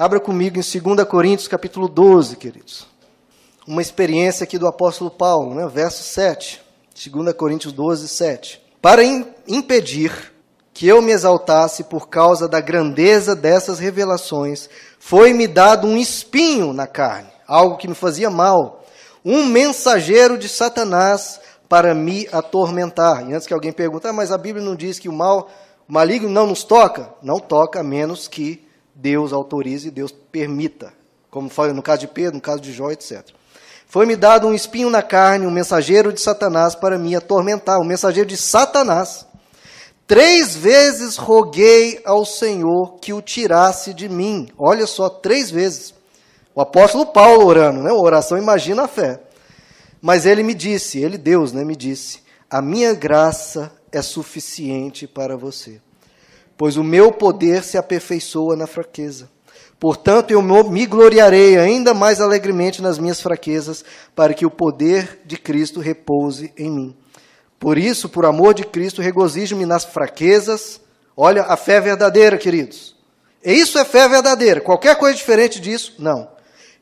Abra comigo em 2 Coríntios, capítulo 12, queridos. Uma experiência aqui do apóstolo Paulo, né? verso 7. 2 Coríntios 12, 7. Para impedir que eu me exaltasse por causa da grandeza dessas revelações, foi-me dado um espinho na carne, algo que me fazia mal, um mensageiro de Satanás para me atormentar. E antes que alguém pergunte, ah, mas a Bíblia não diz que o mal, o maligno não nos toca? Não toca, a menos que Deus autorize Deus permita, como foi no caso de Pedro, no caso de Jó, etc. Foi-me dado um espinho na carne, um mensageiro de Satanás para me atormentar, um mensageiro de Satanás. Três vezes roguei ao Senhor que o tirasse de mim. Olha só, três vezes. O apóstolo Paulo orando, né? Oração imagina a fé. Mas ele me disse, ele Deus, né, me disse: "A minha graça é suficiente para você." Pois o meu poder se aperfeiçoa na fraqueza. Portanto, eu me gloriarei ainda mais alegremente nas minhas fraquezas, para que o poder de Cristo repouse em mim. Por isso, por amor de Cristo, regozijo-me nas fraquezas. Olha, a fé verdadeira, queridos. E isso é fé verdadeira. Qualquer coisa diferente disso, não.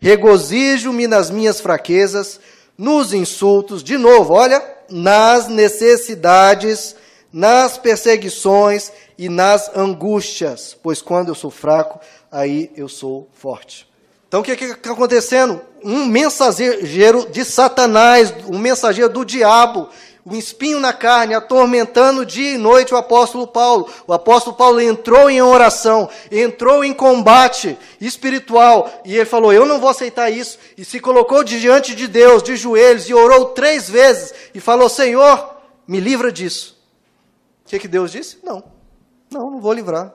Regozijo-me nas minhas fraquezas, nos insultos, de novo, olha, nas necessidades, nas perseguições e nas angústias, pois quando eu sou fraco, aí eu sou forte. Então o que está acontecendo? Um mensageiro de Satanás, um mensageiro do diabo, um espinho na carne, atormentando dia e noite o apóstolo Paulo. O apóstolo Paulo entrou em oração, entrou em combate espiritual, e ele falou: Eu não vou aceitar isso. E se colocou diante de Deus, de joelhos, e orou três vezes, e falou: Senhor, me livra disso. O que, que Deus disse? Não. Não, não vou livrar.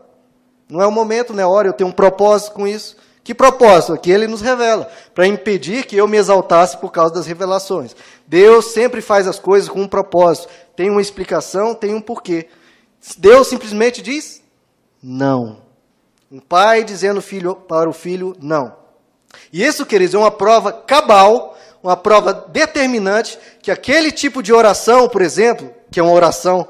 Não é o momento, não é a hora, eu tenho um propósito com isso. Que propósito? Que ele nos revela, para impedir que eu me exaltasse por causa das revelações. Deus sempre faz as coisas com um propósito. Tem uma explicação, tem um porquê. Deus simplesmente diz não. Um pai dizendo filho, para o filho não. E isso, queridos, é uma prova cabal, uma prova determinante que aquele tipo de oração, por exemplo, que é uma oração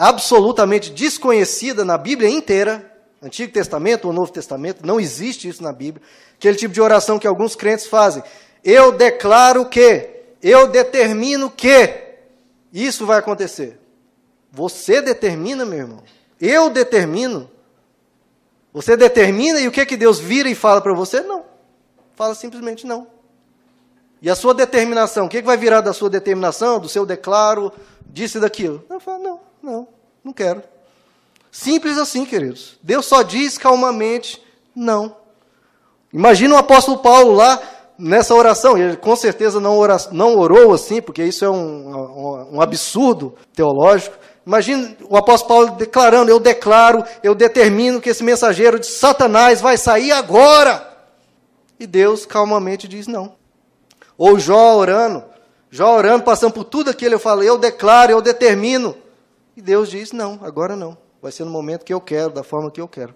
absolutamente desconhecida na Bíblia inteira, Antigo Testamento ou Novo Testamento, não existe isso na Bíblia. Aquele tipo de oração que alguns crentes fazem. Eu declaro que, eu determino que isso vai acontecer. Você determina, meu irmão. Eu determino. Você determina e o que que Deus vira e fala para você? Não. Fala simplesmente não. E a sua determinação, o que, que vai virar da sua determinação, do seu declaro, disse daquilo? Eu não. Não, não quero. Simples assim, queridos. Deus só diz calmamente não. Imagina o apóstolo Paulo lá nessa oração, ele com certeza não, ora, não orou assim, porque isso é um, um, um absurdo teológico. Imagina o apóstolo Paulo declarando: Eu declaro, eu determino que esse mensageiro de Satanás vai sair agora. E Deus calmamente diz: Não. Ou Jó orando, Jó orando, passando por tudo aquilo, eu falo: Eu declaro, eu determino. E Deus diz: não, agora não. Vai ser no momento que eu quero, da forma que eu quero.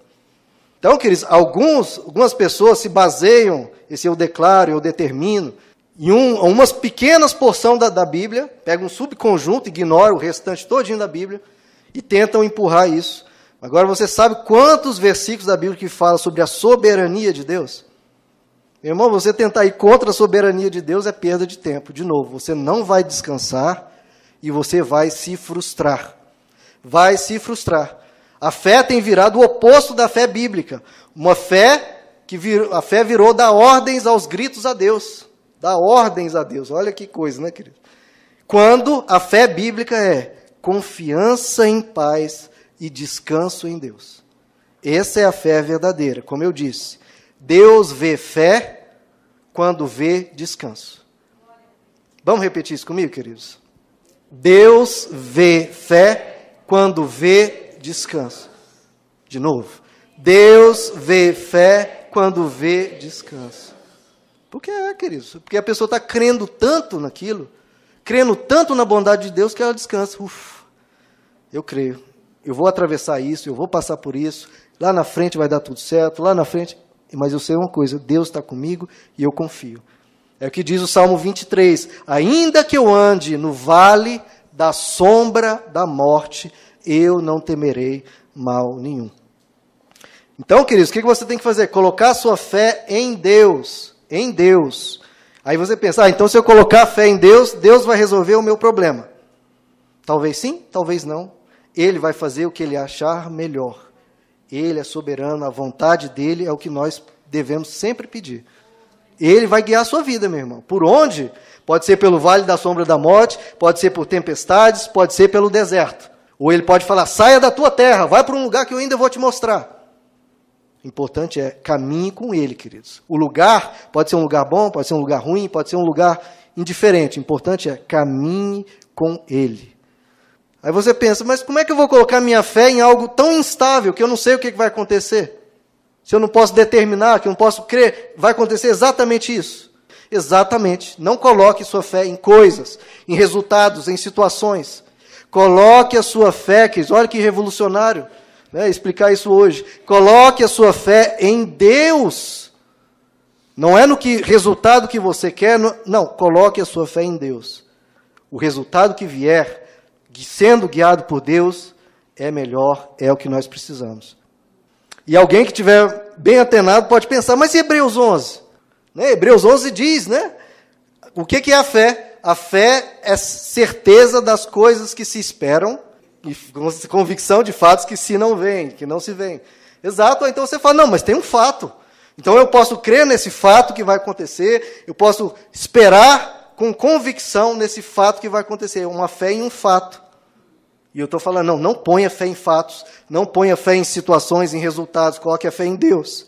Então, queridos, alguns, algumas pessoas se baseiam, esse eu declaro, eu determino, em um, umas pequenas porções da, da Bíblia, pegam um subconjunto, ignoram o restante todinho da Bíblia e tentam empurrar isso. Agora, você sabe quantos versículos da Bíblia que falam sobre a soberania de Deus? Meu irmão, você tentar ir contra a soberania de Deus é perda de tempo. De novo, você não vai descansar e você vai se frustrar vai se frustrar. A fé tem virado o oposto da fé bíblica. Uma fé que a fé virou dar ordens aos gritos a Deus. Dar ordens a Deus. Olha que coisa, né, querido? Quando a fé bíblica é confiança em paz e descanso em Deus. Essa é a fé verdadeira, como eu disse. Deus vê fé quando vê descanso. Vamos repetir isso comigo, queridos? Deus vê fé quando vê descanso. De novo. Deus vê fé quando vê descanso. Por que é, queridos? Porque a pessoa está crendo tanto naquilo, crendo tanto na bondade de Deus, que ela descansa. Uf, eu creio. Eu vou atravessar isso, eu vou passar por isso. Lá na frente vai dar tudo certo, lá na frente. Mas eu sei uma coisa: Deus está comigo e eu confio. É o que diz o Salmo 23. Ainda que eu ande no vale da sombra da morte, eu não temerei mal nenhum. Então, queridos, o que você tem que fazer? Colocar sua fé em Deus. Em Deus. Aí você pensa, ah, então se eu colocar a fé em Deus, Deus vai resolver o meu problema. Talvez sim, talvez não. Ele vai fazer o que ele achar melhor. Ele é soberano, a vontade dele é o que nós devemos sempre pedir. Ele vai guiar a sua vida, meu irmão. Por onde? Pode ser pelo vale da sombra da morte, pode ser por tempestades, pode ser pelo deserto. Ou ele pode falar: saia da tua terra, vai para um lugar que eu ainda vou te mostrar. O importante é caminhe com ele, queridos. O lugar pode ser um lugar bom, pode ser um lugar ruim, pode ser um lugar indiferente. O importante é caminhe com ele. Aí você pensa, mas como é que eu vou colocar minha fé em algo tão instável que eu não sei o que vai acontecer? Se eu não posso determinar, que eu não posso crer, vai acontecer exatamente isso. Exatamente. Não coloque sua fé em coisas, em resultados, em situações. Coloque a sua fé, queridos, olha que revolucionário né, explicar isso hoje. Coloque a sua fé em Deus. Não é no que resultado que você quer, não, coloque a sua fé em Deus. O resultado que vier, sendo guiado por Deus, é melhor, é o que nós precisamos. E alguém que tiver bem atenado pode pensar, mas e Hebreus 11? Né? Hebreus 11 diz, né? O que, que é a fé? A fé é certeza das coisas que se esperam e convicção de fatos que se não vêm, que não se vêm. Exato, então você fala, não, mas tem um fato. Então eu posso crer nesse fato que vai acontecer, eu posso esperar com convicção nesse fato que vai acontecer, uma fé em um fato. E eu estou falando, não, não ponha fé em fatos, não ponha fé em situações, em resultados, coloque a fé em Deus.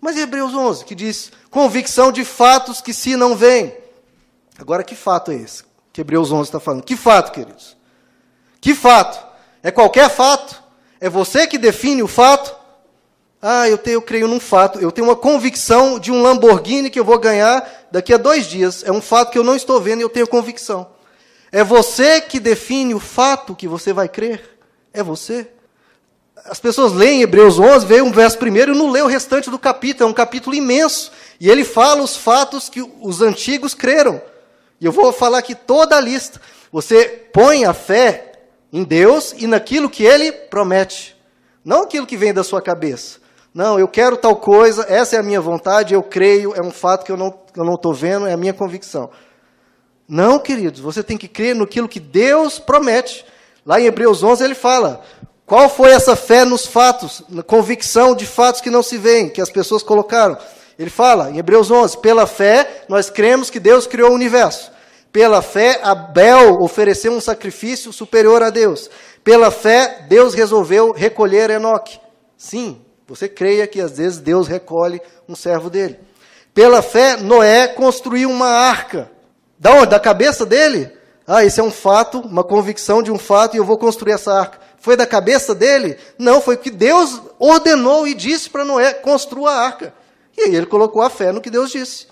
Mas Hebreus 11, que diz, convicção de fatos que se não vêm. Agora, que fato é esse que Hebreus 11 está falando? Que fato, queridos? Que fato? É qualquer fato? É você que define o fato? Ah, eu, tenho, eu creio num fato. Eu tenho uma convicção de um Lamborghini que eu vou ganhar daqui a dois dias. É um fato que eu não estou vendo e eu tenho convicção. É você que define o fato que você vai crer. É você. As pessoas leem Hebreus 11, veem um verso primeiro e não lê o restante do capítulo. É um capítulo imenso. E ele fala os fatos que os antigos creram. E eu vou falar aqui toda a lista. Você põe a fé em Deus e naquilo que Ele promete. Não aquilo que vem da sua cabeça. Não, eu quero tal coisa, essa é a minha vontade, eu creio, é um fato que eu não estou vendo, é a minha convicção. Não, queridos, você tem que crer naquilo que Deus promete. Lá em Hebreus 11 ele fala: qual foi essa fé nos fatos, na convicção de fatos que não se veem, que as pessoas colocaram? Ele fala em Hebreus 11: pela fé nós cremos que Deus criou o universo. Pela fé, Abel ofereceu um sacrifício superior a Deus. Pela fé, Deus resolveu recolher Enoque. Sim, você creia que às vezes Deus recolhe um servo dele. Pela fé, Noé construiu uma arca. Da onde? Da cabeça dele? Ah, esse é um fato, uma convicção de um fato, e eu vou construir essa arca. Foi da cabeça dele? Não, foi que Deus ordenou e disse para Noé: construa a arca. E aí ele colocou a fé no que Deus disse.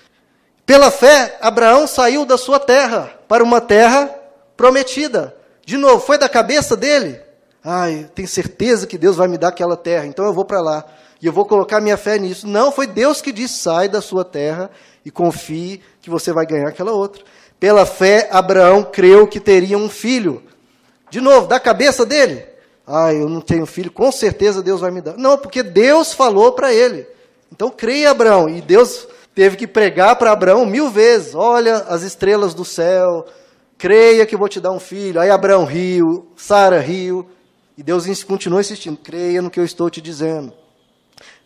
Pela fé, Abraão saiu da sua terra para uma terra prometida. De novo, foi da cabeça dele? Ai, tenho certeza que Deus vai me dar aquela terra, então eu vou para lá. E eu vou colocar minha fé nisso. Não, foi Deus que disse: sai da sua terra e confie que você vai ganhar aquela outra. Pela fé, Abraão creu que teria um filho. De novo, da cabeça dele? Ah, eu não tenho filho, com certeza Deus vai me dar. Não, porque Deus falou para ele. Então creia, Abraão. E Deus teve que pregar para Abraão mil vezes: olha as estrelas do céu, creia que vou te dar um filho. Aí Abraão riu, Sara riu, e Deus continua insistindo: creia no que eu estou te dizendo.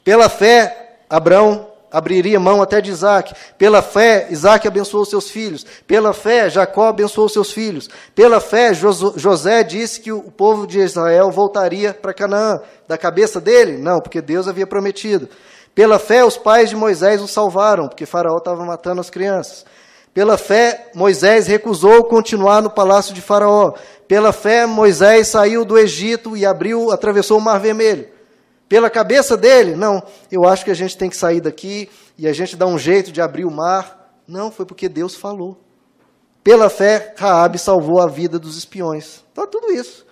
Pela fé, Abraão abriria mão até de Isaac. Pela fé, Isaac abençoou seus filhos. Pela fé, Jacó abençoou seus filhos. Pela fé, José disse que o povo de Israel voltaria para Canaã. Da cabeça dele? Não, porque Deus havia prometido. Pela fé, os pais de Moisés o salvaram, porque Faraó estava matando as crianças. Pela fé, Moisés recusou continuar no palácio de Faraó. Pela fé, Moisés saiu do Egito e abriu, atravessou o Mar Vermelho. Pela cabeça dele, não, eu acho que a gente tem que sair daqui e a gente dá um jeito de abrir o mar. Não, foi porque Deus falou. Pela fé, Raabe salvou a vida dos espiões. Então, tudo isso.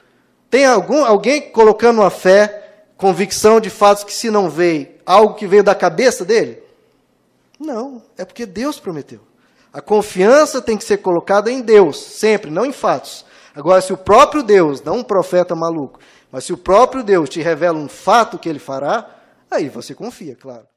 Tem algum, alguém colocando a fé, convicção de fatos que se não veio, algo que veio da cabeça dele? Não, é porque Deus prometeu. A confiança tem que ser colocada em Deus, sempre, não em fatos. Agora, se o próprio Deus, não um profeta maluco, mas se o próprio Deus te revela um fato que ele fará, Aí você confia, claro.